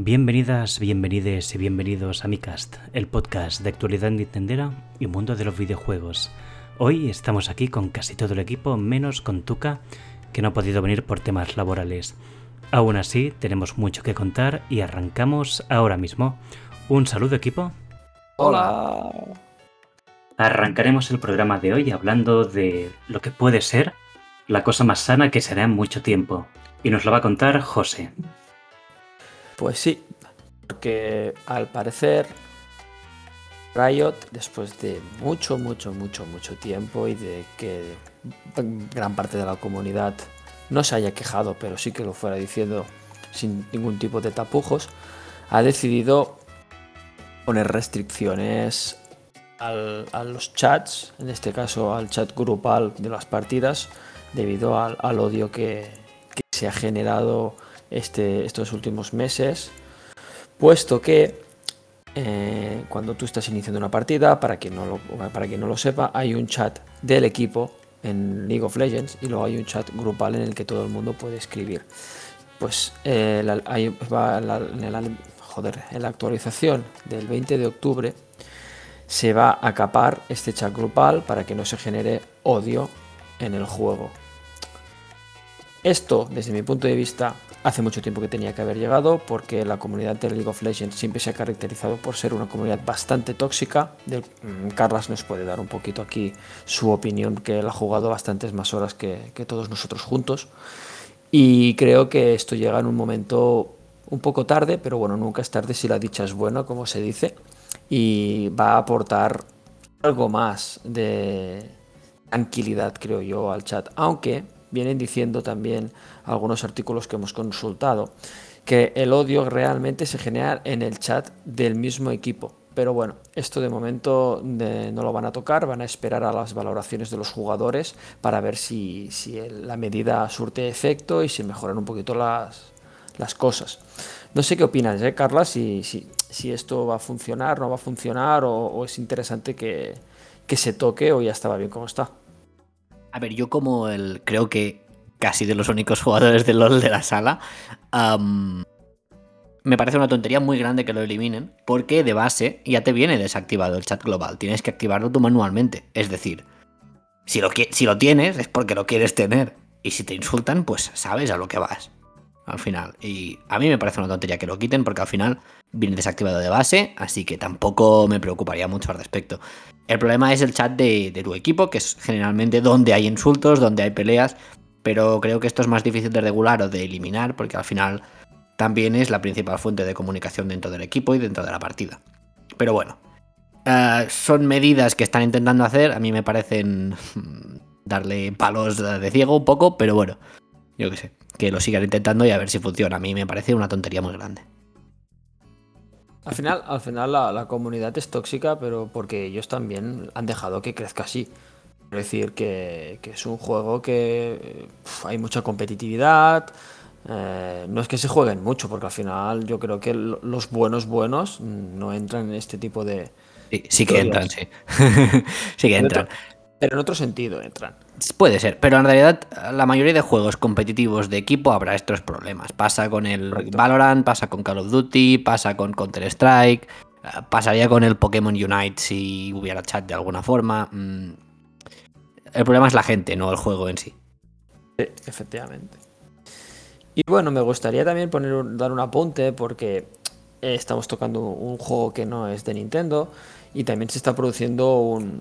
Bienvenidas, bienvenides y bienvenidos a mi cast, el podcast de actualidad nintendera y mundo de los videojuegos. Hoy estamos aquí con casi todo el equipo, menos con Tuca, que no ha podido venir por temas laborales. Aún así, tenemos mucho que contar y arrancamos ahora mismo. Un saludo equipo. Hola. Arrancaremos el programa de hoy hablando de lo que puede ser la cosa más sana que será en mucho tiempo. Y nos lo va a contar José. Pues sí, porque al parecer Riot, después de mucho, mucho, mucho, mucho tiempo y de que gran parte de la comunidad no se haya quejado, pero sí que lo fuera diciendo sin ningún tipo de tapujos, ha decidido poner restricciones a los chats, en este caso al chat grupal de las partidas, debido al, odio que, que se ha generado este, estos últimos meses, puesto que eh, cuando tú estás iniciando una partida, para quien, no lo, para quien no lo sepa, hay un chat del equipo en League of Legends y luego hay un chat grupal en el que todo el mundo puede escribir. Pues eh, en, la, en la actualización del 20 de octubre se va a capar este chat grupal para que no se genere odio en el juego. Esto, desde mi punto de vista, hace mucho tiempo que tenía que haber llegado porque la comunidad de League of Legends siempre se ha caracterizado por ser una comunidad bastante tóxica. Mm, Carlas nos puede dar un poquito aquí su opinión, que él ha jugado bastantes más horas que, todos nosotros juntos. Y creo que esto llega en un momento un poco tarde, pero bueno, nunca es tarde si la dicha es buena, como se dice, y va a aportar algo más de tranquilidad, creo yo, al chat. Aunque vienen diciendo también algunos artículos que hemos consultado, que el odio realmente se genera en el chat del mismo equipo. Pero bueno, esto de momento no lo van a tocar, van a esperar a las valoraciones de los jugadores para ver si, la medida surte efecto y si mejoran un poquito las, las cosas. No sé qué opinas, ¿eh, Carla? Si, si, esto va a funcionar, no va a funcionar o, es interesante que, que se toque o ya estaba bien como está. A ver, yo como el creo que casi de los únicos jugadores de LOL de la sala, me parece una tontería muy grande que lo eliminen, porque de base ya te viene desactivado el chat global, tienes que activarlo tú manualmente. Es decir, si lo, si lo tienes es porque lo quieres tener, y si te insultan, pues sabes a lo que vas. Al final. Y a mí me parece una tontería que lo quiten porque al final viene desactivado de base, así que tampoco me preocuparía mucho al respecto. El problema es el chat de, tu equipo, que es generalmente donde hay insultos, donde hay peleas, pero creo que esto es más difícil de regular o de eliminar porque al final también es la principal fuente de comunicación dentro del equipo y dentro de la partida. Pero bueno, eh, son medidas que están intentando hacer, a mí me parecen darle palos de ciego un poco, pero bueno, yo qué sé, que lo sigan intentando y a ver si funciona. A mí me parece una tontería muy grande. Al final, al final la, comunidad es tóxica, pero porque ellos también han dejado que crezca así. Es decir, que, es un juego que hay mucha competitividad. Eh, no es que se jueguen mucho, porque al final yo creo que los buenos buenos no entran en este tipo de. Sí, sí que entran, sí. sí que entran. Pero en otro sentido entran. Puede ser, pero en realidad la mayoría de juegos competitivos de equipo habrá estos problemas. Pasa con el Valorant, pasa con Call of Duty, pasa con Counter-Strike, eh, pasaría con el Pokémon Unite si hubiera chat de alguna forma. Mm, el problema es la gente, no el juego en sí. Sí, efectivamente. Y bueno, me gustaría también poner dar un apunte porque estamos tocando un juego que no es de Nintendo y también se está produciendo un,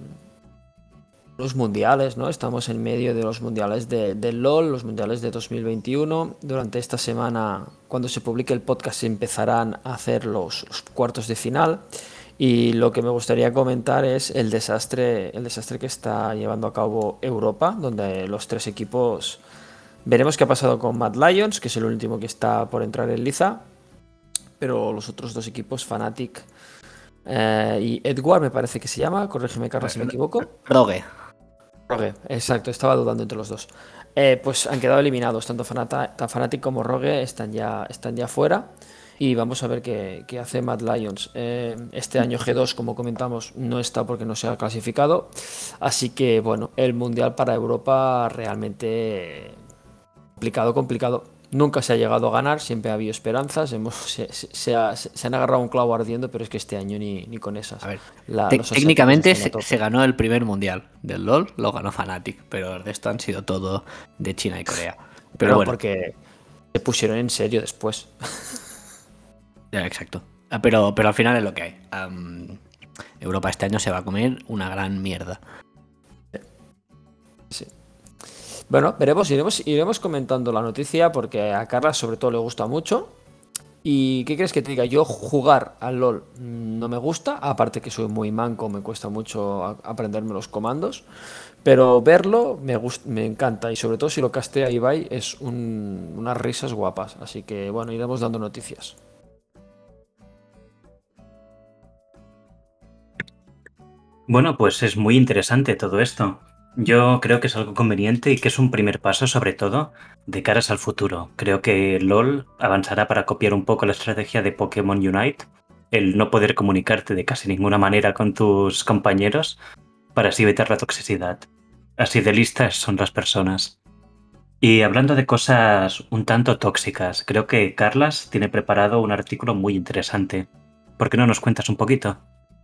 los mundiales, ¿no? Estamos en medio de los mundiales de, LOL, los mundiales de 2021. Durante esta semana, cuando se publique el podcast, se empezarán a hacer los, cuartos de final. Y lo que me gustaría comentar es el desastre, el desastre que está llevando a cabo Europa, donde los tres equipos. Veremos qué ha pasado con Mad Lions, que es el último que está por entrar en Liza. Pero los otros dos equipos, Fnatic eh, y Edward, me parece que se llama, corrígeme Carlos si me equivoco. Rogue. Rogue, exacto, estaba dudando entre los dos. Eh, pues han quedado eliminados, tanto Fnatic como Rogue están ya, están ya fuera. Y vamos a ver qué, hace Mad Lions. Eh, este año G2, como comentamos, no está porque no se ha clasificado. Así que, bueno, el Mundial para Europa realmente complicado, complicado. Nunca se ha llegado a ganar, siempre ha habido esperanzas. Hemos, se, han agarrado un clavo ardiendo, pero es que este año ni, ni con esas. A ver, técnicamente se, ganó el primer mundial del LOL, lo ganó Fnatic, pero el resto han sido todo de China y Corea. Pero, bueno. porque se pusieron en serio después. exacto. Ah, pero, pero al final es lo que hay. Europa este año se va a comer una gran mierda. Bueno, veremos, iremos, iremos comentando la noticia porque a Carla sobre todo le gusta mucho. ¿Y qué crees que te diga? Yo jugar al LOL no me gusta, aparte que soy muy manco, me cuesta mucho aprenderme los comandos, pero verlo me, me encanta y sobre todo si lo castea Ibai es unas risas guapas, así que bueno, iremos dando noticias. Bueno, pues es muy interesante todo esto. Yo creo que es algo conveniente y que es un primer paso, sobre todo, de caras al futuro. Creo que LOL avanzará para copiar un poco la estrategia de Pokémon Unite, el no poder comunicarte de casi ninguna manera con tus compañeros para así evitar la toxicidad. Así de listas son las personas. Y hablando de cosas un tanto tóxicas, creo que Carlas tiene preparado un artículo muy interesante. ¿Por qué no nos cuentas un poquito?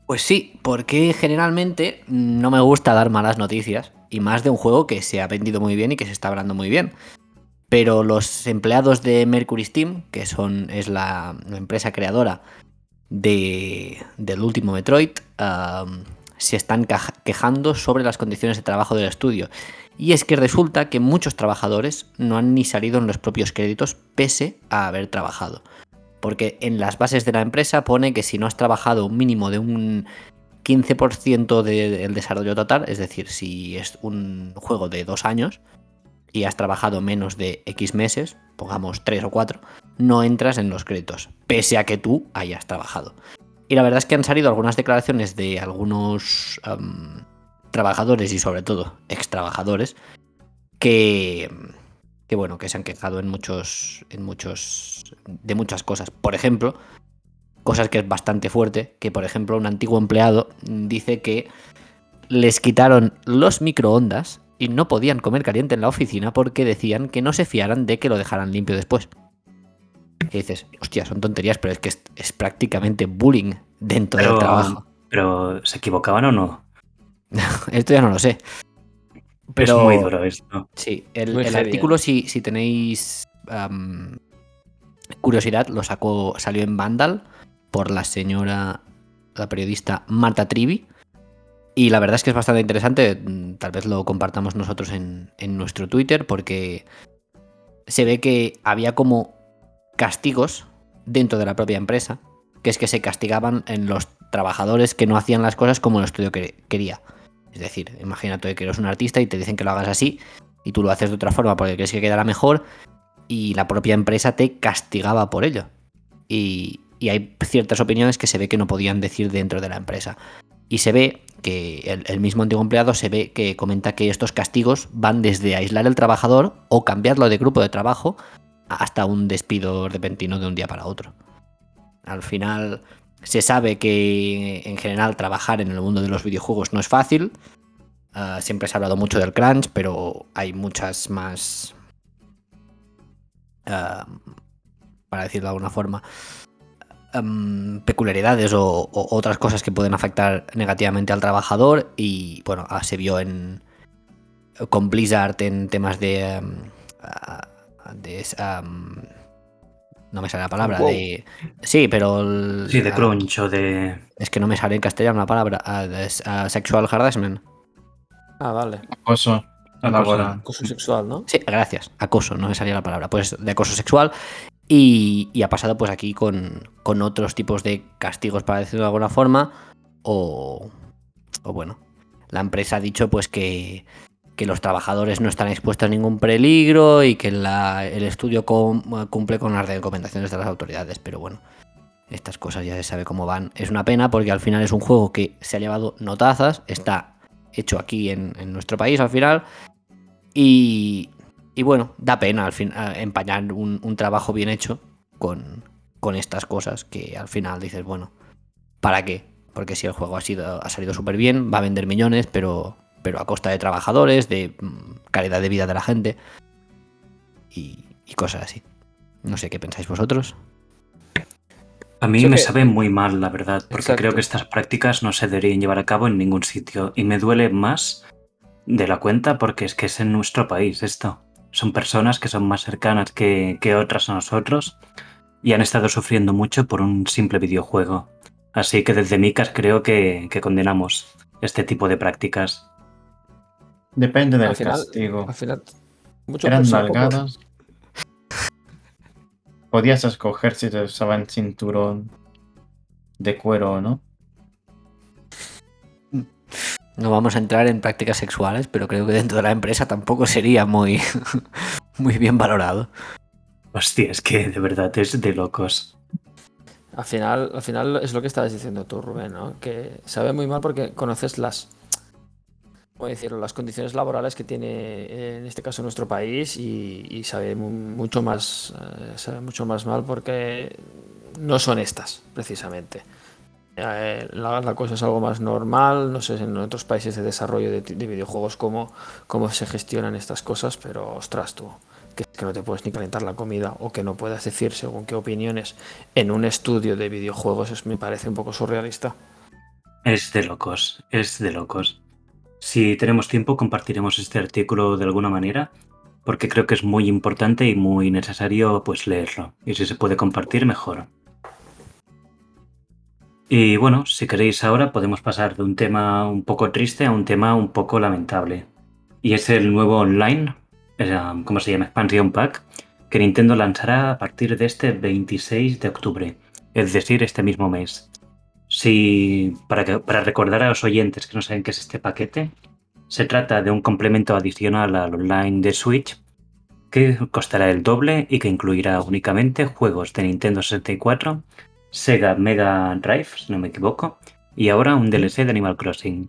Pues sí, porque generalmente no me gusta dar malas noticias, y más de un juego que se ha vendido muy bien y que se está hablando muy bien. Pero los empleados de Mercury Steam, que son, es la, empresa creadora de, del último Metroid, se están quejando sobre las condiciones de trabajo del estudio. Y es que resulta que muchos trabajadores no han ni salido en los propios créditos pese a haber trabajado porque en las bases de la empresa pone que si no has trabajado un mínimo de un 15% del desarrollo total, es decir, si es un juego de dos años y has trabajado menos de X meses, pongamos 3 o 4, no entras en los créditos, pese a que tú hayas trabajado. Y la verdad es que han salido algunas declaraciones de algunos trabajadores y sobre todo ex trabajadores que, que bueno, que se han quejado en muchos, en muchos, de muchas cosas. Por ejemplo, cosas que es bastante fuerte, que por ejemplo un antiguo empleado dice que les quitaron los microondas y no podían comer caliente en la oficina porque decían que no se fiaran de que lo dejaran limpio después. Y dices, hostia, son tonterías, pero es que es, prácticamente bullying dentro del trabajo. Pero, ¿se equivocaban o no? Esto ya no lo sé. Pero, es muy duro esto. Sí, el, artículo, si, si tenéis curiosidad, lo sacó, salió en Vandal por la señora, la periodista Marta Trivi. Y la verdad es que es bastante interesante. Mm, tal vez lo compartamos nosotros en, en nuestro Twitter porque se ve que había como castigos dentro de la propia empresa, que es que se castigaban en los trabajadores que no hacían las cosas como el estudio quería. Es decir, imagínate que eres un artista y te dicen que lo hagas así y tú lo haces de otra forma porque crees que quedará mejor y la propia empresa te castigaba por ello. Y, hay ciertas opiniones que se ve que no podían decir dentro de la empresa. Y se ve que el, mismo antiguo empleado se ve que comenta que estos castigos van desde aislar al trabajador o cambiarlo de grupo de trabajo hasta un despido repentino de un día para otro. Al final, se sabe que en general trabajar en el mundo de los videojuegos no es fácil. Ah, siempre se ha hablado mucho del crunch, pero hay muchas más... Ah, para decirlo de alguna forma, peculiaridades o, otras cosas que pueden afectar negativamente al trabajador y bueno, ah, se vio en con Blizzard en temas de, de no me sale la palabra. De... Sí, pero. sí, de crunch o de. Es que no me sale en castellano la palabra. Uh, sexual harassment. Ah, vale. Acoso. Acoso sexual, ¿no? Sí, gracias. Acoso, no me salía la palabra. Pues de acoso sexual. Y, y ha pasado pues aquí con, con, otros tipos de castigos, para decirlo de alguna forma. O, o bueno, la empresa ha dicho pues que que los trabajadores no están expuestos a ningún peligro y que el estudio cumple con las recomendaciones de las autoridades. Pero bueno, estas cosas ya se sabe cómo van. Es una pena porque al final es un juego que se ha llevado notazas, está hecho aquí en, nuestro país al final. Y, bueno, da pena al fin, empañar un, trabajo bien hecho con, con estas cosas que al final dices, bueno, ¿para qué? Porque si el juego ha, sido, ha salido súper bien, va a vender millones, pero pero a costa de trabajadores, de mm, calidad de vida de la gente y, cosas así. No sé qué pensáis vosotros. A mí me que- sabe muy mal, la verdad, porque Exacto. creo que estas prácticas no se deberían llevar a cabo en ningún sitio y me duele más de la cuenta porque es que es en nuestro país esto. Son personas que son más cercanas que, que otras a nosotros y han estado sufriendo mucho por un simple videojuego. Así que desde Micas creo que, que condenamos este tipo de prácticas. Depende del Al final- castigo. Al final, mucho Eran nalgadas. Podías escoger si te usaban cinturón de cuero o no. No vamos a entrar en prácticas sexuales, pero creo que dentro de la empresa tampoco sería muy, muy bien valorado. Hostia, es que de verdad es de locos. Al final, al final es lo que estabas diciendo tú, Rubén, ¿no? Que sabe muy mal porque conoces las, ¿cómo decirlo? las condiciones laborales que tiene eh, en este caso nuestro país y, y sabe mu- mucho más, eh, sabe mucho más mal porque no son estas, precisamente. Eh, la, cosa es algo más normal, no sé en otros países de desarrollo de, de videojuegos cómo, cómo se gestionan estas cosas, pero ostras tú, que, que no te puedes ni calentar la comida o que no puedas decir según qué opiniones en un estudio de videojuegos es, me parece un poco surrealista. Es de locos, es de locos. Si tenemos tiempo compartiremos este artículo de alguna manera, porque creo que es muy importante y muy necesario pues leerlo. Y si se puede compartir, mejor. Y bueno, si queréis ahora podemos pasar de un tema un poco triste a un tema un poco lamentable. Y es el nuevo online, eh, ¿cómo se llama? Expansion Pack, que Nintendo lanzará a partir de este 26 de octubre, es decir, este mismo mes. Si, para, para recordar a los oyentes que no saben qué es este paquete, se trata de un complemento adicional al online de Switch que costará el doble y que incluirá únicamente juegos de Nintendo 64, Sega Mega Drive, si no me equivoco, y ahora un DLC de Animal Crossing.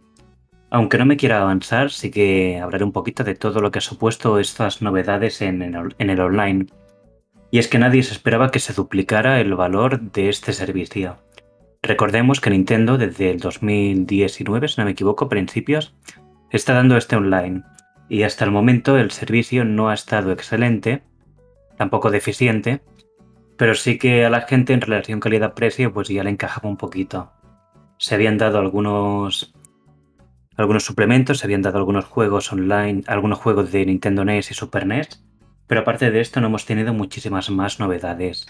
Aunque no me quiera avanzar, sí que hablaré un poquito de todo lo que ha supuesto estas novedades en el, en el online. Y es que nadie se esperaba que se duplicara el valor de este servicio. Recordemos que Nintendo desde el 2019, si no me equivoco, principios, está dando este online. Y hasta el momento el servicio no ha estado excelente, tampoco deficiente, pero sí que a la gente en relación calidad-precio pues ya le encajaba un poquito. Se habían dado algunos algunos suplementos, se habían dado algunos juegos online, algunos juegos de Nintendo NES y Super NES, pero aparte de esto no hemos tenido muchísimas más novedades.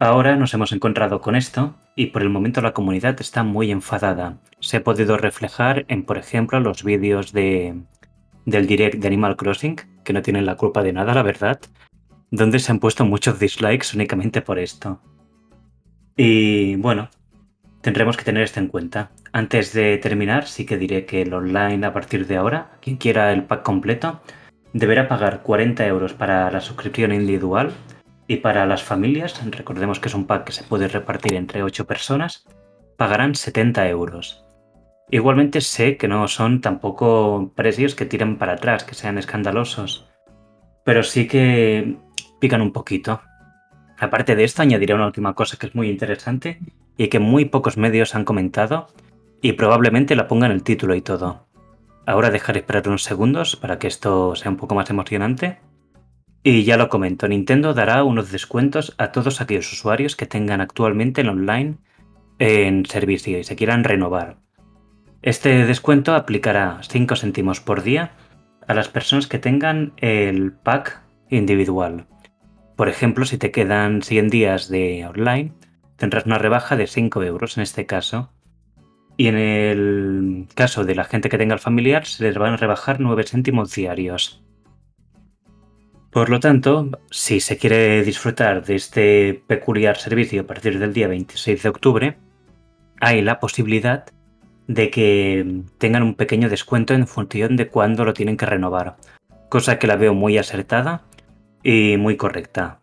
Ahora nos hemos encontrado con esto y por el momento la comunidad está muy enfadada. Se ha podido reflejar en, por ejemplo, los vídeos de, del direct de Animal Crossing, que no tienen la culpa de nada, la verdad, donde se han puesto muchos dislikes únicamente por esto. Y bueno, tendremos que tener esto en cuenta. Antes de terminar, sí que diré que el online a partir de ahora, quien quiera el pack completo, deberá pagar 40 euros para la suscripción individual y para las familias, recordemos que es un pack que se puede repartir entre 8 personas, pagarán 70 euros. Igualmente sé que no son tampoco precios que tiran para atrás, que sean escandalosos, pero sí que pican un poquito. Aparte de esto, añadiré una última cosa que es muy interesante y que muy pocos medios han comentado y probablemente la pongan el título y todo. Ahora dejaré esperar unos segundos para que esto sea un poco más emocionante. Y ya lo comento, Nintendo dará unos descuentos a todos aquellos usuarios que tengan actualmente el online en servicio y se quieran renovar. Este descuento aplicará 5 céntimos por día a las personas que tengan el pack individual. Por ejemplo, si te quedan 100 días de online, tendrás una rebaja de 5 euros en este caso. Y en el caso de la gente que tenga el familiar, se les van a rebajar 9 céntimos diarios. Por lo tanto, si se quiere disfrutar de este peculiar servicio a partir del día 26 de octubre, hay la posibilidad de que tengan un pequeño descuento en función de cuándo lo tienen que renovar, cosa que la veo muy acertada y muy correcta,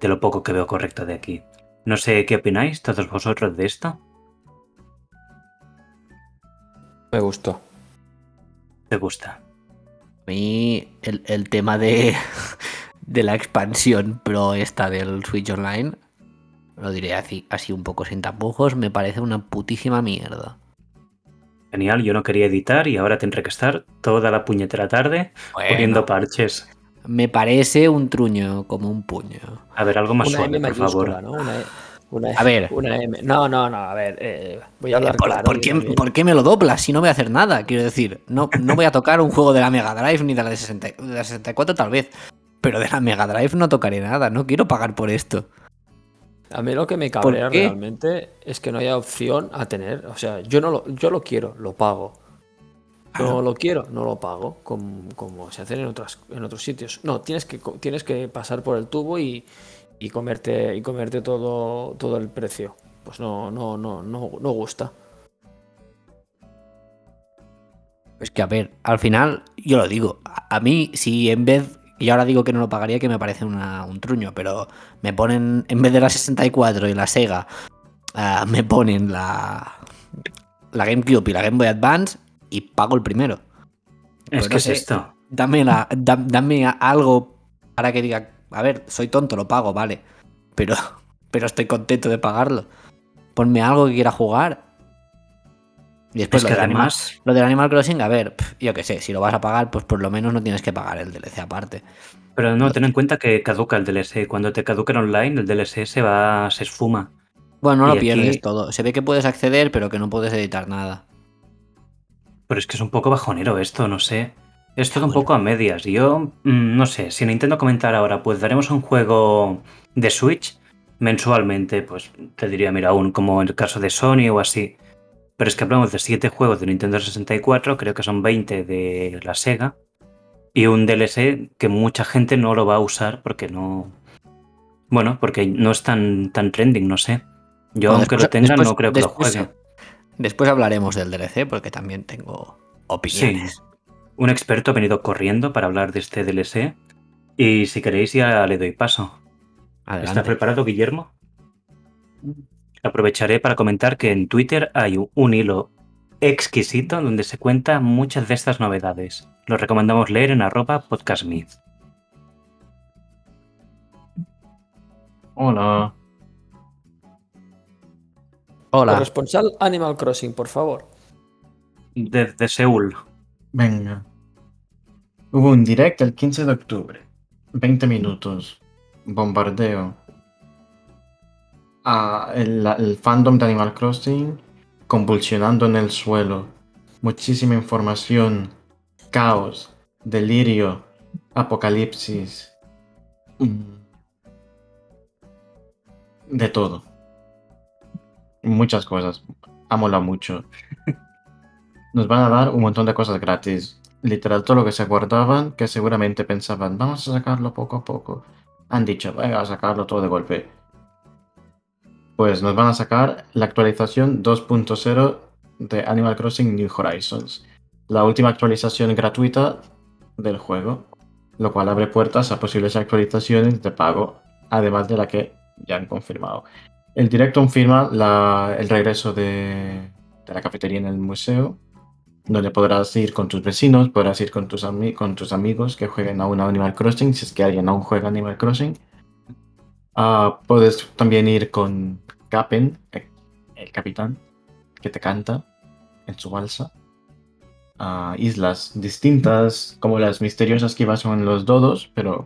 de lo poco que veo correcto de aquí. No sé qué opináis todos vosotros de esto. Me gustó. ¿Te gusta? A mí el, el tema de, de la expansión pro esta del Switch Online, lo diré así, así un poco sin tapujos, me parece una putísima mierda. Genial, yo no quería editar y ahora tendré que estar toda la puñetera tarde Bueno, poniendo parches. Me parece un truño como un puño. A ver, algo más Una suave, M por favor. mayúscula, ¿no? Una, E- una, A ver. Una M. No, no, no, a ver. eh, voy a hablar ¿Por, claro. por qué, por qué me lo doblas si no voy a hacer nada? Quiero decir, no, no voy a tocar un juego de la Mega Drive ni de la de, 60 de la 64 tal vez. Pero de la Mega Drive no tocaré nada, no quiero pagar por esto. A mí lo que me cabrea realmente es que no haya opción a tener. O sea, yo no lo, yo lo quiero, lo pago. No lo quiero, no lo pago, como, como se hacen en, otras, en otros sitios. No, tienes que, tienes que pasar por el tubo y, y comerte, y comerte todo, todo el precio. Pues no, no, no, no, no gusta. Es que, a ver, al final, yo lo digo. A, a mí, si en vez. Y ahora digo que no lo pagaría, que me parece una- un truño, pero me ponen, en vez de la 64 y la Sega, ah, me ponen la, la GameCube y la Game Boy Advance y pago el primero. Es Pues que no es esto. Dame, la, da- dame algo para que diga, a ver, soy tonto, lo pago, vale. Pero, pero estoy contento de pagarlo. Ponme algo que quiera jugar. Y después Es lo, que del Animal, lo del Animal Crossing, a ver, yo qué sé, si lo vas a pagar, pues por lo menos no tienes que pagar el DLC aparte. pero no, ten en cuenta que caduca el DLC. Cuando te caduca online, el DLC se va, se esfuma. Bueno, no Y lo aquí- pierdes todo. Se ve que puedes acceder, pero que no puedes editar nada. Pero es que es un poco bajonero esto, no sé. Es todo un poco a medias. Yo, mm, no sé, si Nintendo comentar ahora, pues daremos un juego de Switch mensualmente, pues te diría, mira, aún como en el caso de Sony o así. Pero es que hablamos de 7 juegos de Nintendo 64, creo que son 20 de la Sega, y un DLC que mucha gente no lo va a usar porque no... Bueno, porque no es tan, tan trending, no sé. Yo, aunque después- lo tenga, después- no creo que después- lo juegue. Después hablaremos del DLC, porque también tengo opiniones. Un experto ha venido corriendo para hablar de este DLC. Y si queréis, ya le doy paso. ¿Está preparado, Guillermo? Aprovecharé para comentar que en Twitter hay un hilo exquisito donde se cuentan muchas de estas novedades. Lo recomendamos leer en arroba podcastmith. Hola. Hola. Corresponsal Animal Crossing, por favor. Desde Seúl. Venga. Hubo un direct el 15 de octubre. 20 minutos. Bombardeo. Ah, el, el fandom de Animal Crossing convulsionando en el suelo. Muchísima información. Caos. Delirio. Apocalipsis. mm, De todo. Muchas cosas. Amola mucho. Nos van a dar un montón de cosas gratis. Literal, todo lo que se guardaban, que seguramente pensaban, vamos a sacarlo poco a poco. Han dicho, venga a sacarlo todo de golpe. Pues nos van a sacar la actualización 2.0 de Animal Crossing New Horizons. La última actualización gratuita del juego. Lo cual abre puertas a posibles actualizaciones de pago, además de la que ya han confirmado. El directo confirma la- el regreso de, la cafetería en el museo, donde podrás ir con tus vecinos, podrás ir con tus, ami- con tus amigos que jueguen aún a Animal Crossing, si es que alguien aún juega Animal Crossing. Ah, puedes también ir con Capen, el capitán, que te canta en su balsa. A islas distintas, como las misteriosas que iban son los dodos, pero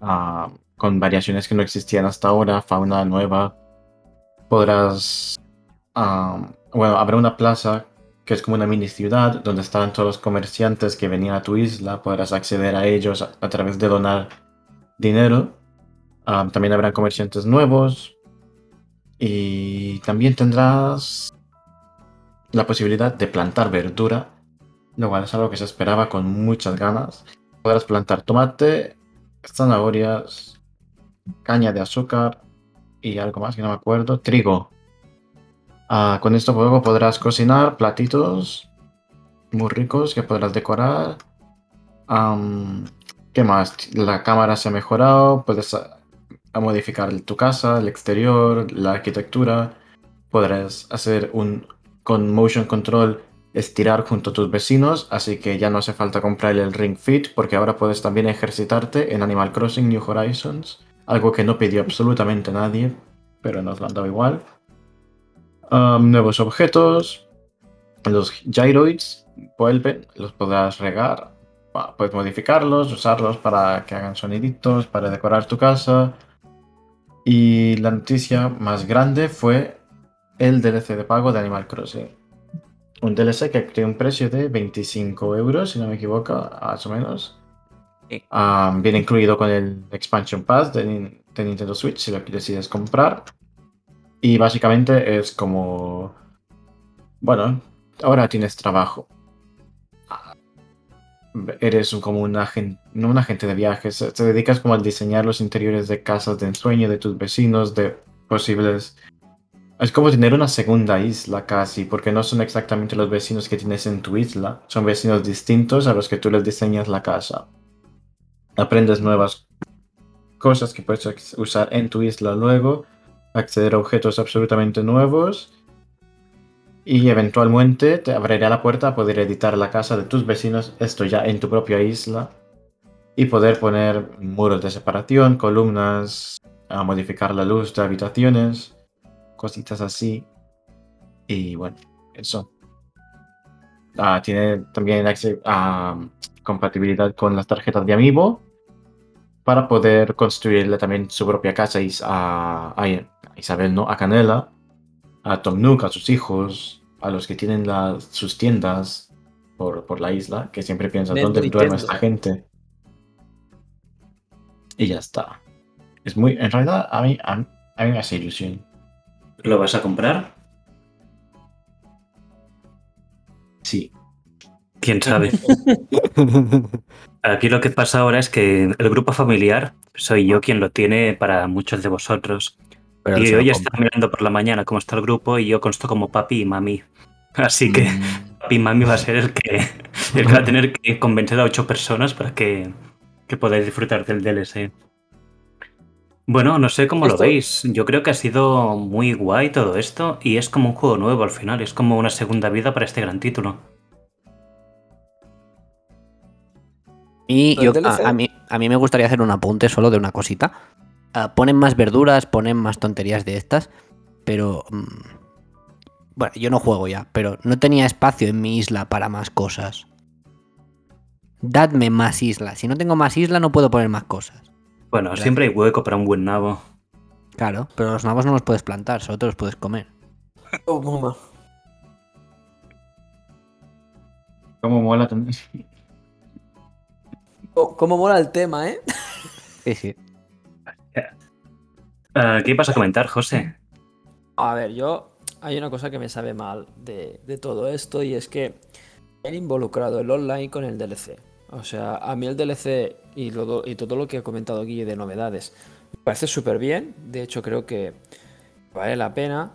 ah, con variaciones que no existían hasta ahora, fauna nueva. Podrás... bueno, habrá una plaza que es como una mini ciudad donde están todos los comerciantes que venían a tu isla. Podrás acceder a ellos a, través de donar dinero. También habrá comerciantes nuevos. Y también tendrás la posibilidad de plantar verdura, lo cual es algo que se esperaba con muchas ganas. Podrás plantar tomate, zanahorias, caña de azúcar y algo más que no me acuerdo, trigo. Ah, con esto podrás cocinar platitos muy ricos que podrás decorar. ¿Qué más? La cámara se ha mejorado, puedes modificar tu casa, el exterior, la arquitectura. Podrás hacer un con motion control estirar junto a tus vecinos, así que ya no hace falta comprar el Ring Fit porque ahora puedes también ejercitarte en Animal Crossing New Horizons, algo que no pidió absolutamente nadie, pero nos lo igual. Nuevos objetos, los gyroids vuelven, los podrás regar, puedes modificarlos, usarlos para que hagan soniditos, para decorar tu casa. Y la noticia más grande fue el DLC de pago de Animal Crossing. Un DLC que tiene un precio de 25 euros, si no me equivoco, más o menos. Ah, viene incluido con el Expansion Pass de, Nin- de Nintendo Switch, si lo decides comprar. Y básicamente es como... Bueno, ahora tienes trabajo. Eres como un agente, no un agente de viajes, te dedicas como a diseñar los interiores de casas de ensueño de tus vecinos, de posibles... Es como tener una segunda isla casi, porque no son exactamente los vecinos que tienes en tu isla, son vecinos distintos a los que tú les diseñas la casa. Aprendes nuevas cosas que puedes usar en tu isla luego, acceder a objetos absolutamente nuevos y eventualmente te abrirá la puerta a poder editar la casa de tus vecinos, esto ya en tu propia isla, y poder poner muros de separación, columnas, a modificar la luz de habitaciones, cositas así. Y bueno, eso. Ah, tiene también ah, compatibilidad con las tarjetas de Amiibo para poder construirle también su propia casa a, a- Isabel, ¿no? A Canela, a Tom Nook, a sus hijos, a los que tienen las- sus tiendas por, por la isla, que siempre piensan, ¿dónde duerme esta gente? Y ya está. Es muy, en realidad, a mí, a, a mí me hace ilusión. ¿Lo vas a comprar? Sí. ¿Quién sabe? Aquí lo que pasa ahora es que el grupo familiar soy yo quien lo tiene para muchos de vosotros. Pero y hoy estaba mirando por la mañana cómo está el grupo y yo consto como papi y mami. Así que Mm, papi y mami va a ser el que, el que va a tener que convencer a ocho personas para que, que podáis disfrutar del DLC. Bueno, no sé cómo lo veis. Yo creo que ha sido muy guay todo esto y es como un juego nuevo al final. Es como una segunda vida para este gran título. Y Lo yo, del a, mí, a mí me gustaría hacer un apunte solo de una cosita. Ah, ponen más verduras, ponen más tonterías de estas, pero... mm, bueno, yo no juego ya, pero no tenía espacio en mi isla para más cosas. Dadme más isla. Si no tengo más isla, no puedo poner más cosas. Bueno, siempre hay hueco para un buen nabo. Claro, pero los nabos no los puedes plantar, solo te los puedes comer. Oh. Cómo mola también. Oh, cómo mola el tema, ¿eh? Sí, sí. Ah, ¿Qué ibas a comentar, José? A ver, yo hay una cosa que me sabe mal de, de todo esto y es que han involucrado el online con el DLC. O sea, a mí el DLC y, lo- y todo lo que ha comentado Guille de novedades me parece súper bien. De hecho, creo que vale la pena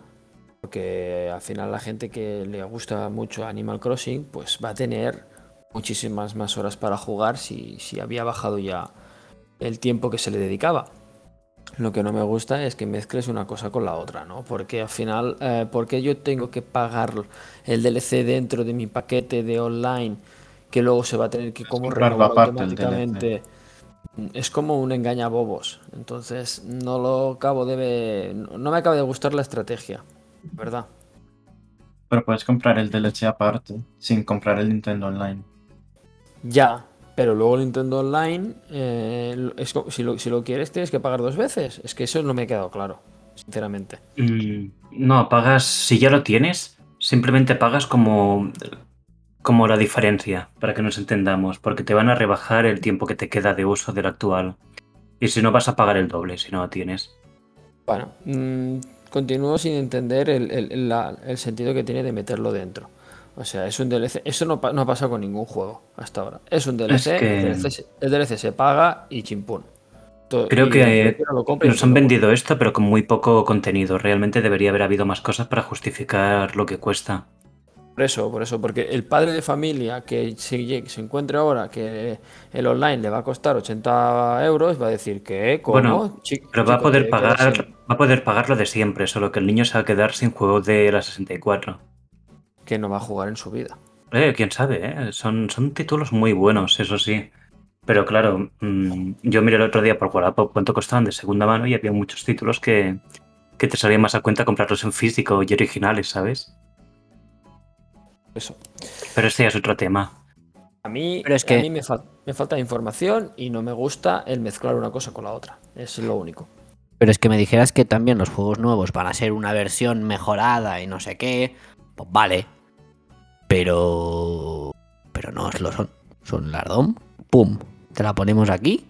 porque al final la gente que le gusta mucho Animal Crossing pues va a tener muchísimas más horas para jugar si, si había bajado ya el tiempo que se le dedicaba. Lo que no me gusta es que mezcles una cosa con la otra, ¿no? Porque al final, eh, ¿por qué yo tengo que pagar el DLC dentro de mi paquete de online que luego se va a tener que como comprarlo renovar automáticamente? Es como un engañabobos. Entonces, no lo acabo de no me acaba de gustar la estrategia, ¿verdad? Pero puedes comprar el DLC aparte, sin comprar el Nintendo Online. Ya, pero luego Nintendo Online, eh, es si, lo, si lo quieres, tienes que pagar dos veces. Es que eso no me ha quedado claro, sinceramente. Mm, no, pagas, si ya lo tienes, simplemente pagas como, como la diferencia, para que nos entendamos, porque te van a rebajar el tiempo que te queda de uso del actual. Y si no, vas a pagar el doble si no lo tienes. Bueno, mm, continúo sin entender el, el- la- el sentido que tiene de meterlo dentro. O sea, es un DLC. Eso no, no ha pasado con ningún juego hasta ahora. Es un DLC, que- el, DLC se, el DLC se paga y chimpún. Creo y que nos han vendido esto, pero con muy poco contenido. Realmente debería haber habido más cosas para justificar lo que cuesta. Por eso, por eso, porque el padre de familia que se, se encuentre ahora que el online le va a costar 80 euros, va a decir que, ¿cómo? Bueno, Chi- Pero va a chico, poder que pagar, va a poder pagar lo de siempre, solo que el niño se va a quedar sin juego de la 64. Que no va a jugar en su vida. Eh, quién sabe, ¿eh? Son, son títulos muy buenos, eso sí. Pero claro, mm, yo miré el otro día por Wallapop cuánto costaban de segunda mano y había muchos títulos que, que te salía más a cuenta comprarlos en físico y originales, ¿sabes? Eso. Pero este ya es otro tema. A mí, Pero es a que- mí me, fal- me falta información y no me gusta el mezclar una cosa con la otra. Es lo único. Pero es que me dijeras que también los juegos nuevos van a ser una versión mejorada y no sé qué. Pues vale. Pero. Pero no lo son. Son las DOM. Pum. Te la ponemos aquí.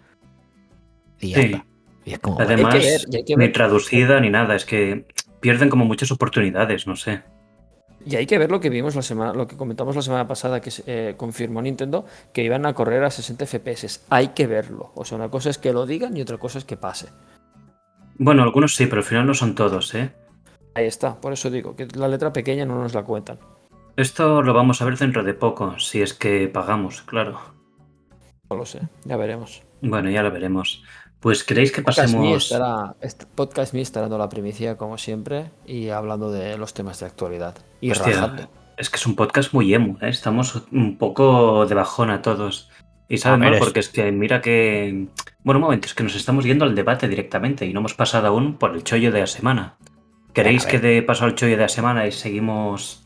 Y ya Sí. está. Y es como. Además, Hay que ver, y hay que ni traducida ni nada, es que pierden como muchas oportunidades, no sé. Y hay que ver lo que vimos la semana, lo que comentamos la semana pasada que eh, confirmó Nintendo que iban a correr a 60 FPS. Hay que verlo. O sea, una cosa es que lo digan y otra cosa es que pase. Bueno, algunos sí, pero al final no son todos, ¿eh? Ahí está. Por eso digo que la letra pequeña no nos la cuentan. Esto lo vamos a ver dentro de poco, si es que pagamos, claro. No lo sé. Ya veremos. Bueno, ya lo veremos. Pues queréis que Podcast Me pasemos. estará, Podcast Me estará dando la primicia como siempre y hablando de los temas de actualidad. Y Hostia, rajando. es que es un podcast muy emo, ¿eh? Estamos un poco de bajona todos. Y sabe A ver, mal es- porque es que mira que. Bueno, un momento, es que nos estamos yendo al debate directamente y no hemos pasado aún por el chollo de la semana. ¿Queréis que dé paso al chollo de la semana y seguimos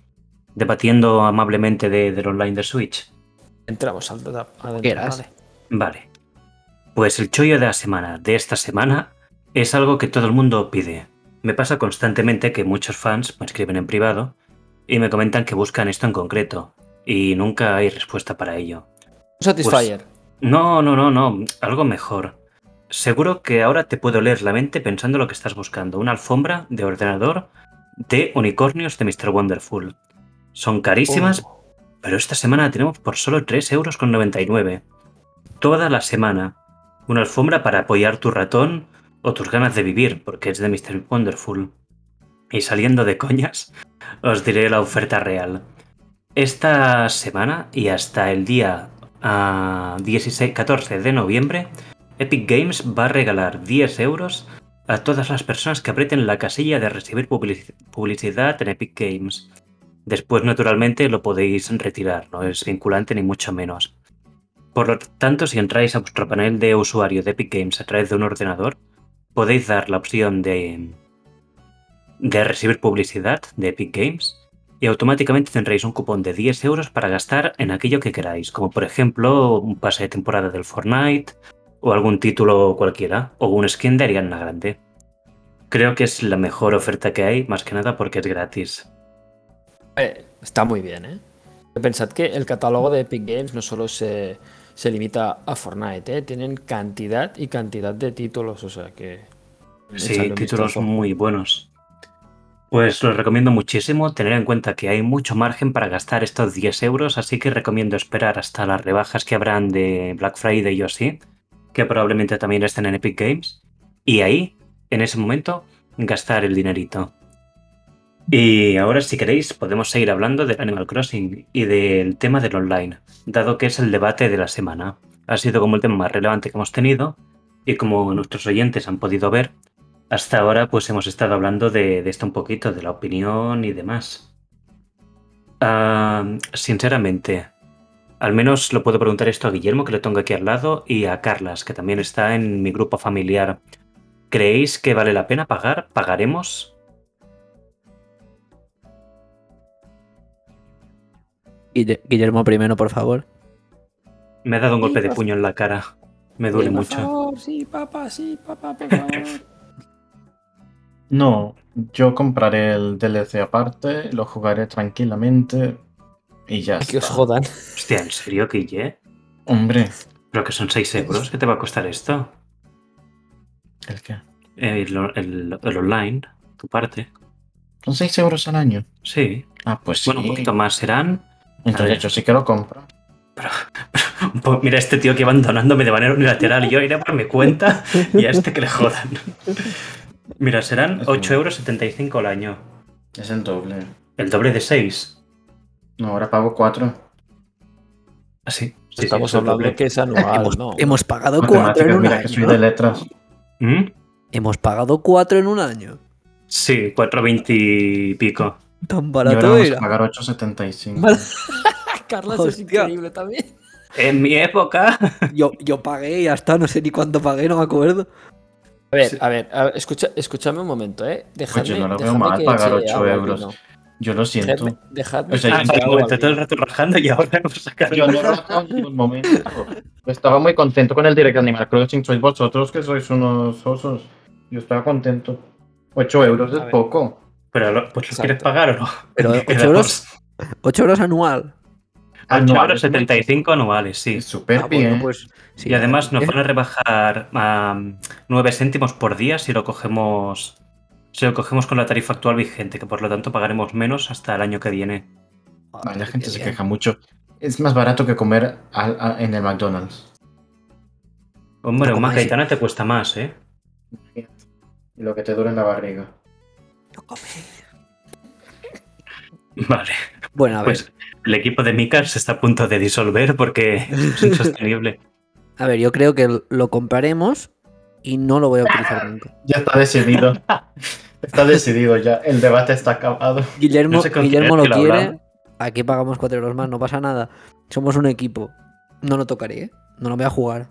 debatiendo amablemente de, del online de Switch? Entramos al. Vale. Vale. Pues el chollo de la semana de esta semana es algo que todo el mundo pide. Me pasa constantemente que muchos fans me escriben en privado y me comentan que buscan esto en concreto y nunca hay respuesta para ello. Satisfyer. No, no, no, no, algo mejor. Seguro que ahora te puedo leer la mente pensando lo que estás buscando. Una alfombra de ordenador de unicornios de Mr. Wonderful. Son carísimas, Oh. pero esta semana la tenemos por solo 3,99 euros. Toda la semana. Una alfombra para apoyar tu ratón o tus ganas de vivir, porque es de Mr. Wonderful. Y saliendo de coñas, os diré la oferta real. Esta semana y hasta el día ah, 16, 14 de noviembre, Epic Games va a regalar 10 euros a todas las personas que aprieten la casilla de recibir publici- publicidad en Epic Games. Después, naturalmente, lo podéis retirar, no es vinculante ni mucho menos. Por lo tanto, si entráis a vuestro panel de usuario de Epic Games a través de un ordenador, podéis dar la opción de, de recibir publicidad de Epic Games y automáticamente tendréis un cupón de 10 euros para gastar en aquello que queráis, como por ejemplo un pase de temporada del Fortnite o algún título cualquiera, o un skin de Ariana Grande. Creo que es la mejor oferta que hay, más que nada porque es gratis. Eh, está muy bien, ¿eh? Pensad que el catálogo de Epic Games no solo se, se limita a Fortnite, ¿eh? Tienen cantidad y cantidad de títulos, o sea que... Sí, títulos muy buenos. Pues los recomiendo muchísimo tener en cuenta que hay mucho margen para gastar estos 10 euros, así que recomiendo esperar hasta las rebajas que habrán de Black Friday y así, que probablemente también estén en Epic Games, y ahí, en ese momento, gastar el dinerito. Y ahora, si queréis, podemos seguir hablando del Animal Crossing y del tema del online, dado que es el debate de la semana. Ha sido como el tema más relevante que hemos tenido, y como nuestros oyentes han podido ver, hasta ahora pues hemos estado hablando de, de esto un poquito, de la opinión y demás. Ah, sinceramente, al menos lo puedo preguntar esto a Guillermo, que lo tengo aquí al lado, y a Carlas, que también está en mi grupo familiar. ¿Creéis que vale la pena pagar? ¿Pagaremos? Guillermo primero, por favor. Me ha dado un golpe de puño en la cara. Me duele Sí, por mucho. favor, sí, papá, sí, papá, por favor. No, yo compraré el DLC aparte, lo jugaré tranquilamente y ya que os jodan. Hostia, ¿en serio, Guille? Hombre, ¿Pero que son 6 euros? ¿Qué te va a costar esto? ¿el qué? El, el- el online, tu parte. Son 6 euros al año. Sí. Ah, pues sí. Bueno, un poquito más serán. Entonces yo sí que lo compro. Pues mira, este tío que va abandonándome de manera unilateral y yo iré por mi cuenta y a este que le jodan. Mira, serán Es 8,75 muy- euros al año. Es el doble. El doble de 6. No, ahora pago 4. Ah, sí. sí, Estamos sí, hablando doble. que es anual, hemos, ¿no? hemos pagado cuatro en Matemáticas, un mira año. que soy de letras. ¿Mm? Hemos pagado cuatro en un año. Sí, 4,20 y pico. Tan Y ahora barato vamos a era. pagar 8,75. Vale. Carlos es Hostia. increíble también. En mi época. Yo, yo pagué y ya está, no sé ni cuánto pagué, no me acuerdo. A ver, Sí. a ver, a ver, escucha, escúchame un momento, ¿eh? Dejadme, Oye, no lo veo mal pagar eche 8 agua al euros. vino. Yo lo siento. Dejadme, dejadme O sea, yo- todo el rato rajando y ahora hemos sacado. Yo no he rajado ni un momento. Estaba muy contento con el direct de Animal Crossing. Sois vosotros que sois unos osos. Yo estaba contento. 8 euros A es ver. poco. Pero lo- pues lo Exacto. quieres pagar o no? Pero ¿Qué 8 quedamos? euros, 8 euros anual. 8 Anual, euros es muy- 75 anuales, sí. Súper Ah, bueno, bien. pues, sí. y además nos Eh, van a rebajar a 9 céntimos por día si lo cogemos si lo cogemos con la tarifa actual vigente, que por lo tanto pagaremos menos hasta el año que viene. Vale, la gente se bien. queja mucho. Es más barato que comer al- a- en el McDonald's. Hombre, No un comáis. macaitana te cuesta más, ¿eh? Y lo que te dura en la barriga. Vale, Bueno, a ver, pues el equipo de Mika se está a punto de disolver porque es insostenible. a ver, yo creo que lo compraremos y no lo voy a utilizar nunca. Ya está decidido. está decidido ya. El debate está acabado. Guillermo, No sé Guillermo lo quiere, aquí pagamos 4 euros más, no pasa nada. Somos un equipo. No lo tocaré, ¿eh? No lo voy a jugar.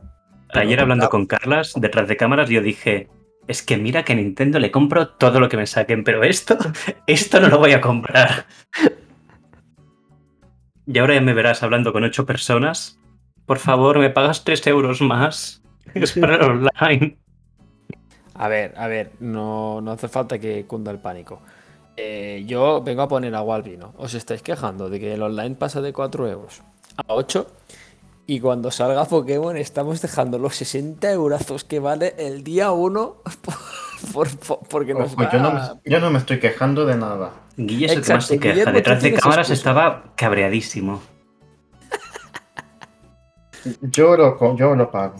Ayer hablando con Carlas, detrás de cámaras, yo dije, es que mira que Nintendo le compro todo lo que me saquen, pero esto, esto no lo voy a comprar. Y ahora ya me verás hablando con ocho personas. Por favor, me pagas tres euros más. Es para el online. A ver, a ver, no, no hace falta que cunda el pánico. Eh, yo vengo a poner agua al vino. Os estáis quejando de que el online pasa de 4 euros a 8. Y cuando salga Pokémon estamos dejando los 60 eurazos que vale el día 1 por, por- porque nos Ojo, va... yo, no me, yo no me estoy quejando de nada. Guille es el que más se Exacto, queja. Guillermo, tú Detrás de cámaras excusa. estaba cabreadísimo. Yo lo, co- yo lo pago.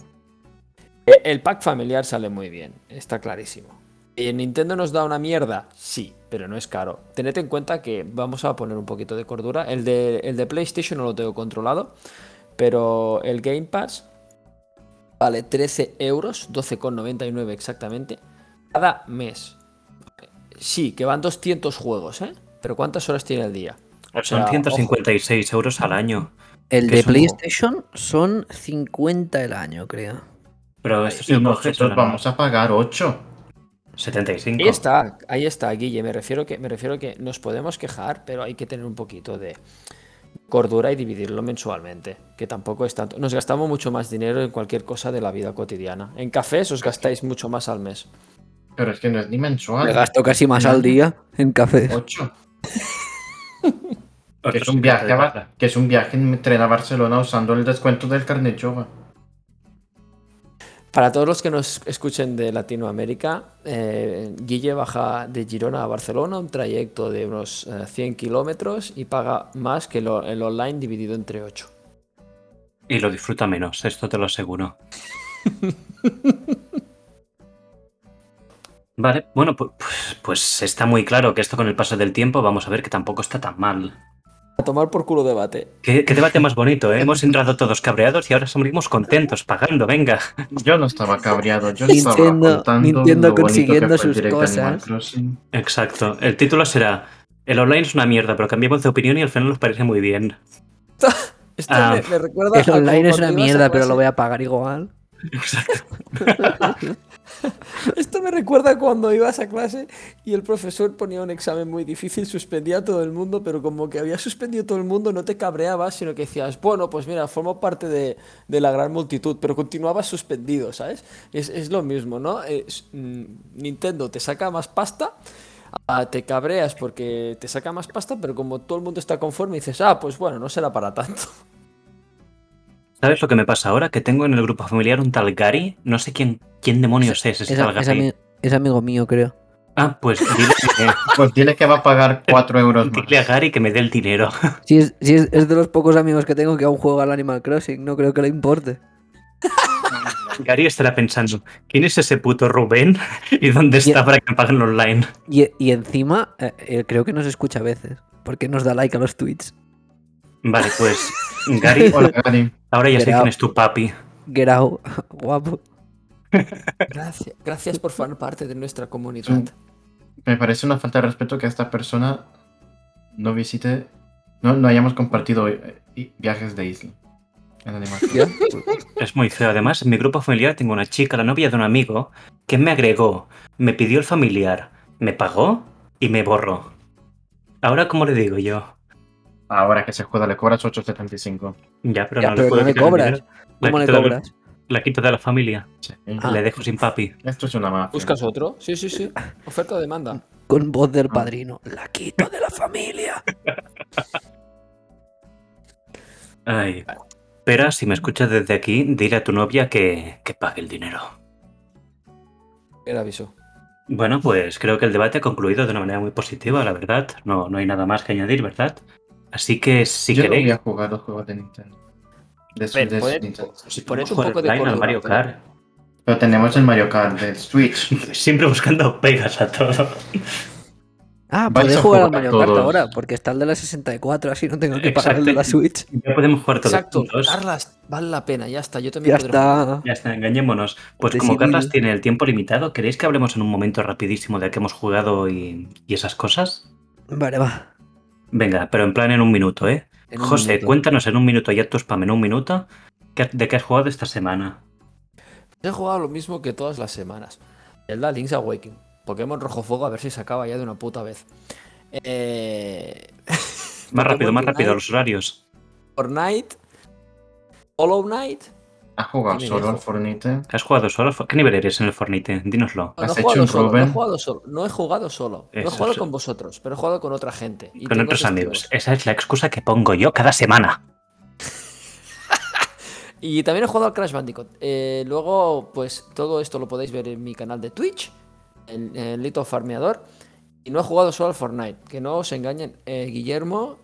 Eh, El pack familiar sale muy bien, está clarísimo. ¿Y en Nintendo nos da una mierda? Sí, pero no es caro. Tened en cuenta que vamos a poner un poquito de cordura. El de, el de PlayStation no lo tengo controlado, pero el Game Pass vale 13 euros, 12,99 exactamente, cada mes. Sí, que van 200 juegos, ¿eh? Pero ¿cuántas horas tiene el día? O Son sea, 156 euros al año. El de un- PlayStation son 50 el año, creo. Pero esto coges nosotros vamos a pagar 8. 75. Ahí está, ahí está, Guille. Me refiero que, me refiero que nos podemos quejar, pero hay que tener un poquito de cordura y dividirlo mensualmente. Que tampoco es tanto. Nos gastamos mucho más dinero en cualquier cosa de la vida cotidiana. En cafés os gastáis mucho más al mes. Pero es que no es ni mensual. Me gasto casi más al día en café. 8. Otro Que es, un viaje a, que es un viaje en tren a Barcelona usando el descuento del carnet Jova. Para todos los que nos escuchen de Latinoamérica, eh, Guille baja de Girona a Barcelona, un trayecto de unos eh, 100 kilómetros y paga más que lo- el online dividido entre 8. Y lo disfruta menos, esto te lo aseguro. Vale, bueno, pu- pues, pues está muy claro que esto con el paso del tiempo vamos a ver que tampoco está tan mal. A tomar por culo debate. Qué, qué debate más bonito, ¿eh? Hemos entrado todos cabreados y ahora somos contentos, pagando, venga. Yo no estaba cabreado, yo Nintendo- estaba contando Nintendo lo bonito consiguiendo que fue el sus cosas. Exacto. El título será El online es una mierda, pero cambiamos de opinión y al final nos parece muy bien. Esto Ah. me, me recuerda El online es una mierda, pero lo voy a pagar igual. Esto me recuerda cuando ibas a clase y el profesor ponía un examen muy difícil, suspendía a todo el mundo, pero como que había suspendido todo el mundo, no te cabreabas, sino que decías, bueno, pues mira, formo parte de, de la gran multitud, pero continuabas suspendido, ¿sabes? Es, es lo mismo, ¿no? Es, mm, Nintendo te saca más pasta. ah, te cabreas porque te saca más pasta, pero como todo el mundo está conforme, dices, ah, pues bueno, no será para tanto. ¿Sabes lo que me pasa ahora? Que tengo en el grupo familiar un tal Gary. No sé quién, quién demonios es ese Es, tal es Gary. ami- es amigo mío, creo. Ah, pues dile, que- Pues dile que va a pagar 4 euros más. dile a Gary que me dé el dinero. Sí, es, sí es, es de los pocos amigos que tengo que aún juega al Animal Crossing. No creo que le importe. Gary estará pensando, ¿quién es ese puto Rubén? ¿Y dónde está Ya. para que me paguen online? Y, y encima, eh, eh, creo que nos escucha a veces. Porque nos da like a los tweets. Vale, pues Gary, Hola, Gary. ahora ya sé Pero- quién es tu papi. Get out. Guapo. Gracias, gracias por formar parte de nuestra comunidad. Me parece una falta de respeto que esta persona no visite, no, no hayamos compartido eh, viajes de isla. Es muy feo. Además, en mi grupo familiar tengo una chica, la novia de un amigo, que me agregó, me pidió el familiar, me pagó y me borró. Ahora, ¿cómo le digo yo? Ahora que se juega le cobras 8.75. Ya, pero Ya, no pero le puedo no le el cobras. ¿Cómo le quito de- cobras? La quito de la familia. Sí. Ah. Le dejo sin papi. Esto es una mafia. ¿Buscas otro? Sí, sí, sí. Oferta o demanda. Con voz Ah. del padrino. La quito de la familia. Ay. Pero si me escuchas desde aquí, dile a tu novia que, que pague el dinero. Era aviso. Bueno, pues creo que el debate ha concluido de una manera muy positiva, la verdad. No, no hay nada más que añadir, ¿verdad? Así que si Yo no queréis, voy a jugar los juegos de Nintendo. De Ven, de Nintendo. si un poco de al Mario pero- Kart. Pero tenemos el Mario Kart del Switch. Siempre buscando pegas a todo. Ah, podéis jugar al Mario Kart todos. ahora, porque está el de la 64, así no tengo que pagar el de la. Switch. Ya podemos jugar todos Exacto. juntos. Carlas, vale la pena. Ya está. Yo también Ya podré jugar. está. Ya está, engañémonos. Pues como. Carlas tiene el tiempo limitado, ¿queréis que hablemos en un momento rapidísimo de qué hemos jugado y, y esas cosas? Vale, va. Venga, pero en plan en un minuto, ¿eh? Un José, minuto. cuéntanos en un minuto y tu spam en un minuto ¿qué- de qué has jugado esta semana. He jugado lo mismo que todas las semanas. Zelda Link's Awakening. Pokémon Rojo Fuego, a ver si se acaba ya de una puta vez. Eh... Más rápido, más rápido, los horarios. Fortnite. Hollow Knight. ¿Has jugado solo al Fornite? ¿Has jugado solo? ¿Qué nivel eres en el Fornite? Dínoslo. No, no ¿Has he hecho jugado un solo, no he jugado solo. No he jugado solo. No he jugado con vosotros, pero he jugado con otra gente. y Con otros amigos. Esa es la excusa que pongo yo cada semana. Y también he jugado al Crash Bandicoot. Eh, luego, pues todo esto lo podéis ver en mi canal de Twitch, en, en Lito Farmeador. Y no he jugado solo al Fortnite. Que no os engañen eh, Guillermo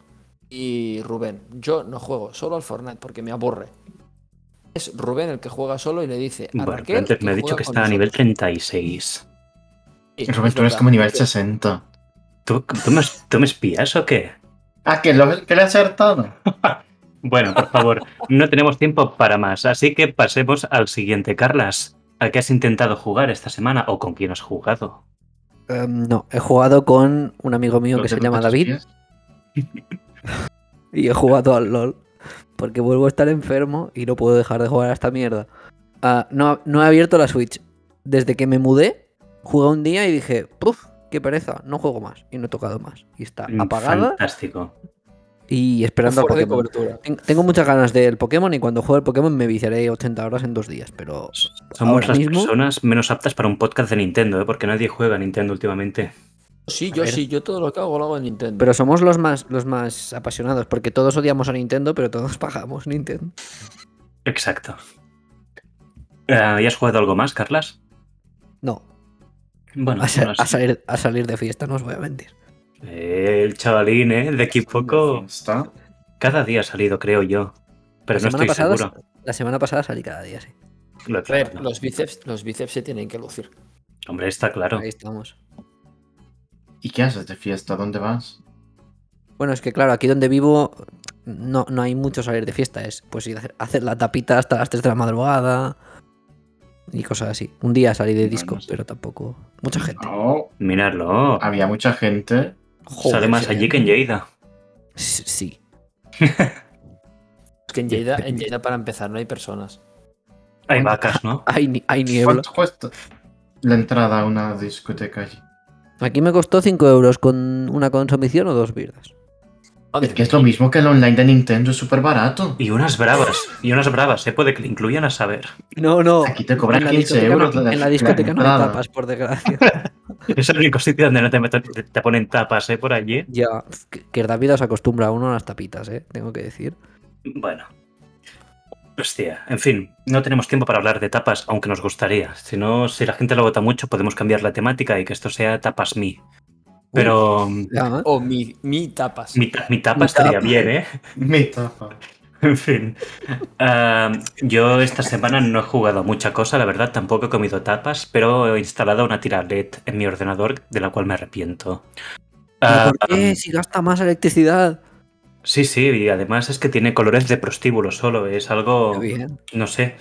y Rubén. Yo no juego solo al Fortnite porque me aburre. Es Rubén el que juega solo y le dice a Bueno, Raquel antes me ha que dicho que está a nivel nosotros. 36. Sí, Rubén, tú eres como nivel Que- 60. ¿Tú, tú me, tú me espías o qué? Ah, que, lo, que le he acertado. Bueno, por favor, no tenemos tiempo para más, así que pasemos al siguiente. Carlas, ¿a qué has intentado jugar esta semana o con quién has jugado? Em, no, he jugado con un amigo mío ¿Lo que se llama David y he jugado al LOL. Porque vuelvo a estar enfermo y no puedo dejar de jugar a esta mierda. Ah, no, no he abierto la Switch. Desde que me mudé, jugué un día y dije, ¡puf! ¡Qué pereza! No juego más. Y no he tocado más. Y está Mm, apagada Fantástico. y esperando de Pokémon. cobertura. Ten- Tengo muchas ganas del Pokémon y cuando juegue el Pokémon me viciaré 80 horas en dos días. Pero Somos las mismo- personas menos aptas para un podcast de Nintendo, ¿eh? porque nadie juega a Nintendo últimamente. Sí, yo sí, yo todo lo que hago lo hago en Nintendo. Pero somos los más, los más apasionados, porque todos odiamos a Nintendo, pero todos pagamos Nintendo. Exacto. Eh, ¿Y has jugado algo más, Carlas? No, Bueno, a, sa- no sé. a salir, a salir de fiesta, no os voy a mentir. El chavalín, ¿eh? De Equipoco. Está. Cada día ha salido, creo yo. Pero la, no estoy pasada, seguro. la semana pasada salí cada día, sí. Lo ver, los bíceps, los bíceps se tienen que lucir. Hombre, está claro. Ahí estamos. ¿Y qué haces de fiesta? ¿Dónde vas? Bueno, es que claro, aquí donde vivo no, no hay mucho salir de fiesta. Es pues ir a hacer, la tapita hasta las 3 de la madrugada y cosas así. Un día salí de disco, pero tampoco. Mucha gente. No, Miradlo. había mucha gente. Joder, Sale más allí que en Lleida. Sí. Es que en Lleida, en Lleida, para empezar, no hay personas. Hay vacas, ¿no? Hay, hay niebla. ¿Cuánto cuesta la entrada a una discoteca allí? Aquí me costó 5 euros con una consumición o dos birras. Es que es lo mismo que el online de Nintendo, es súper barato. Y unas bravas. Y unas bravas, ¿eh? Puede que le incluyan a saber. No, no. Aquí te cobran en la 15 discoteca euros. no- en la discoteca no hay tapas, por desgracia. Es el único sitio donde no te, meto- te- te ponen tapas, ¿eh? Por allí. ya, que, que David se acostumbra a uno a las tapitas, ¿eh? Tengo que decir. Bueno. Hostia, en fin, no tenemos tiempo para hablar de tapas, aunque nos gustaría. Si no, si la gente lo vota mucho, podemos cambiar la temática y que esto sea tapas me. Pero Ya, ¿eh? O mi, mi tapas. mi, ta- mi tapa Mi estaría tapa. bien, ¿eh? Mi tapa. En fin. Ah, yo esta semana no he jugado mucha cosa, la verdad, tampoco he comido tapas, pero he instalado una tira LED en mi ordenador de la cual me arrepiento. ¿Pero Ah, ¿Por qué? Si gasta más electricidad. Sí, sí, y además es que tiene colores de prostíbulo solo, es algo, Qué bien. no sé,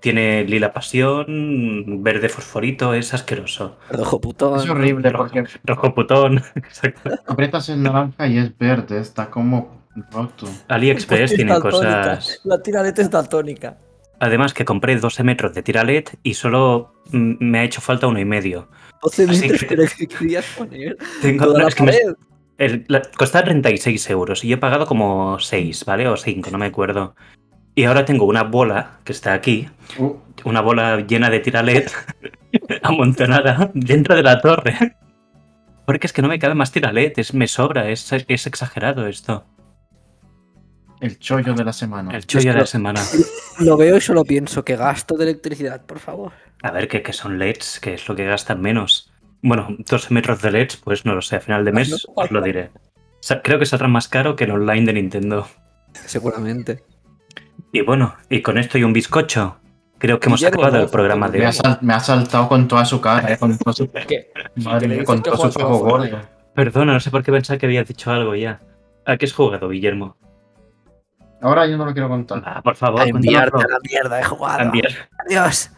tiene lila pasión, verde fosforito, es asqueroso. Rojo putón. Es horrible porque Rojo putón, exacto. aprietas el naranja y es verde, está como roto. AliExpress tiene daltónica. cosas... La tiraleta es daltónica. Además que compré 12 metros de tira LED y solo me ha hecho falta uno y medio. 12 Así metros, que- pero ¿qué querías poner? Tengo, no, que me, pared. El, la- costaba 36 euros y yo he pagado como 6, ¿vale? O 5, no me acuerdo. Y ahora tengo una bola que está aquí, Uh, una bola llena de tira LED amontonada dentro de la torre. Porque es que no me cabe más tira LED, es, me sobra, es, es exagerado esto. el chollo de la semana. El chollo de la semana. Lo veo y solo pienso que gasto de electricidad, por favor. A ver, que, que son LEDs, que es lo que gastan menos. Bueno, 12 metros de LEDs, pues no lo sé, a final de mes os lo diré. Creo que saldrá más caro que el online de Nintendo. Seguramente. Y bueno, y con esto y un bizcocho, creo que hemos acabado el programa de hoy. me ha saltado con toda su cara, eh, con todo su, ¿Qué? madre mía, con que todo su Fortnite. gordo. Perdona, no sé por qué pensaba que habías dicho algo ya. ¿A qué has jugado, Guillermo? Ahora yo no lo quiero contar. Ah, por favor, A enviarte a la mierda, he jugado. Adiós.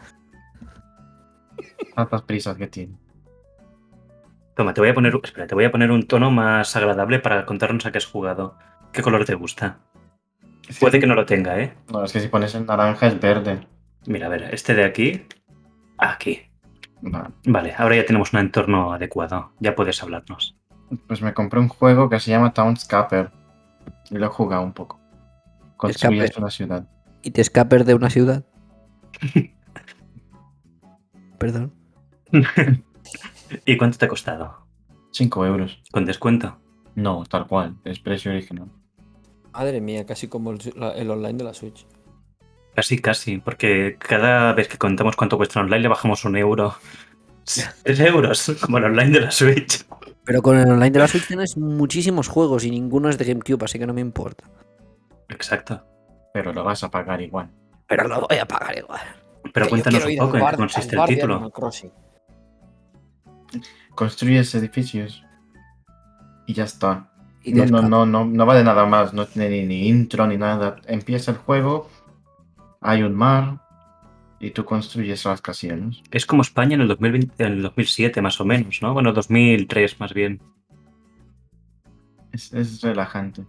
Tantas prisas que tiene. Toma, te voy a poner, espera, te voy a poner un tono más agradable para contarnos a qué has jugado. ¿Qué color te gusta? Puede que no lo tenga, ¿eh? No, es que si pones el naranja es verde. Mira, a ver, este de aquí. Aquí. Va. Vale, ahora ya tenemos un entorno adecuado. Ya puedes hablarnos. Pues me compré un juego que se llama Townscaper. Y lo he jugado un poco. Construyes una ciudad. ¿Y te escapes de una ciudad? Perdón. ¿Y cuánto te ha costado? 5 euros. ¿Con descuento? No, tal cual. Es precio original. Madre mía, casi como el, el online de la Switch. Casi, casi, porque cada vez que contamos cuánto cuesta online le bajamos un euro. 3 euros, como el online de la Switch. Pero con el online de la Switch tienes muchísimos juegos y ninguno es de GameCube, así que no me importa. Exacto. Pero lo vas a pagar igual. Pero lo voy a pagar igual. Pero Que cuéntanos un poco en qué consiste el título. Construyes edificios. Y ya está. Y No, no, no, no, no va de nada más. No tiene ni, ni intro ni nada. Empieza el juego. Hay un mar. Y tú construyes rascacielos. Es como España en el, 2020 en el 2007, más o menos, ¿no? Bueno, 2003 más bien. Es, es relajante.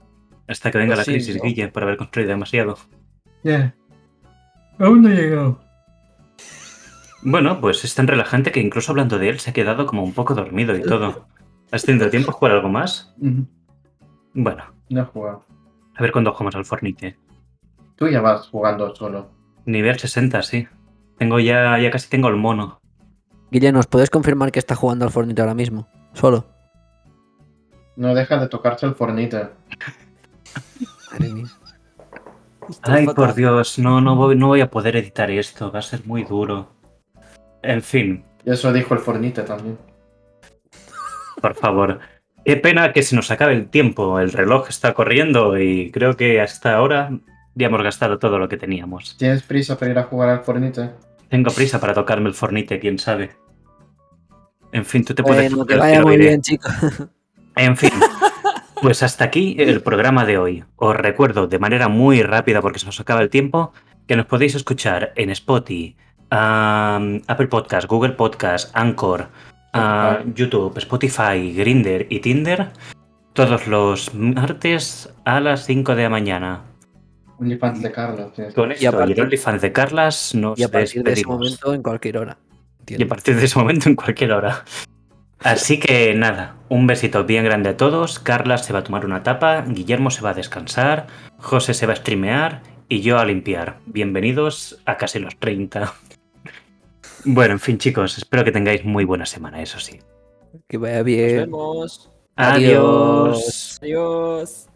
Hasta que venga Pues la sí, crisis, ¿no? Guille, por haber construido demasiado. Yeah. Aún no he llegado. Bueno, pues es tan relajante que incluso hablando de él se ha quedado como un poco dormido y todo. ¿Has tenido tiempo a jugar algo más? Bueno, No he jugado. a ver cuándo jugamos al Fornite. Tú ya vas jugando solo. Nivel 60, sí. Tengo ya, ya casi tengo el mono. Guille, ¿nos puedes confirmar que está jugando al Fortnite ahora mismo? Solo. No deja de tocarse el fornite. Ay, por Dios, no, no voy, no voy a poder editar esto, va a ser muy duro. En fin, Y eso dijo el fornite también. por favor. Qué pena que se nos acabe el tiempo. El reloj está corriendo y creo que hasta ahora ya hemos gastado todo lo que teníamos. ¿Tienes prisa para ir a jugar al fornite? Tengo prisa para tocarme el fornite, quién sabe. En fin, tú te puedes... Bueno, que vaya muy bien, chicos. En fin, pues hasta aquí el programa de hoy. Os recuerdo de manera muy rápida, porque se nos acaba el tiempo, que nos podéis escuchar en Spotify, um, Apple Podcast, Google Podcast, Anchor. YouTube, Spotify, Grinder y Tinder todos los martes a las 5 de la mañana. OnlyFans de Carlos. tienes- Con Y a esto y, partir- el OnlyFans de Carlas nos Y a partir de ese momento, en cualquier hora. Y a partir de ese momento en cualquier hora. Así que nada, un besito bien grande a todos. Carla se va a tomar una tapa, Guillermo se va a descansar, José se va a streamear y yo a limpiar. Bienvenidos a casi los 30. Bueno, en fin chicos, espero que tengáis muy buena semana, eso sí. Que vaya Nos bien. vemos. Adiós. Adiós.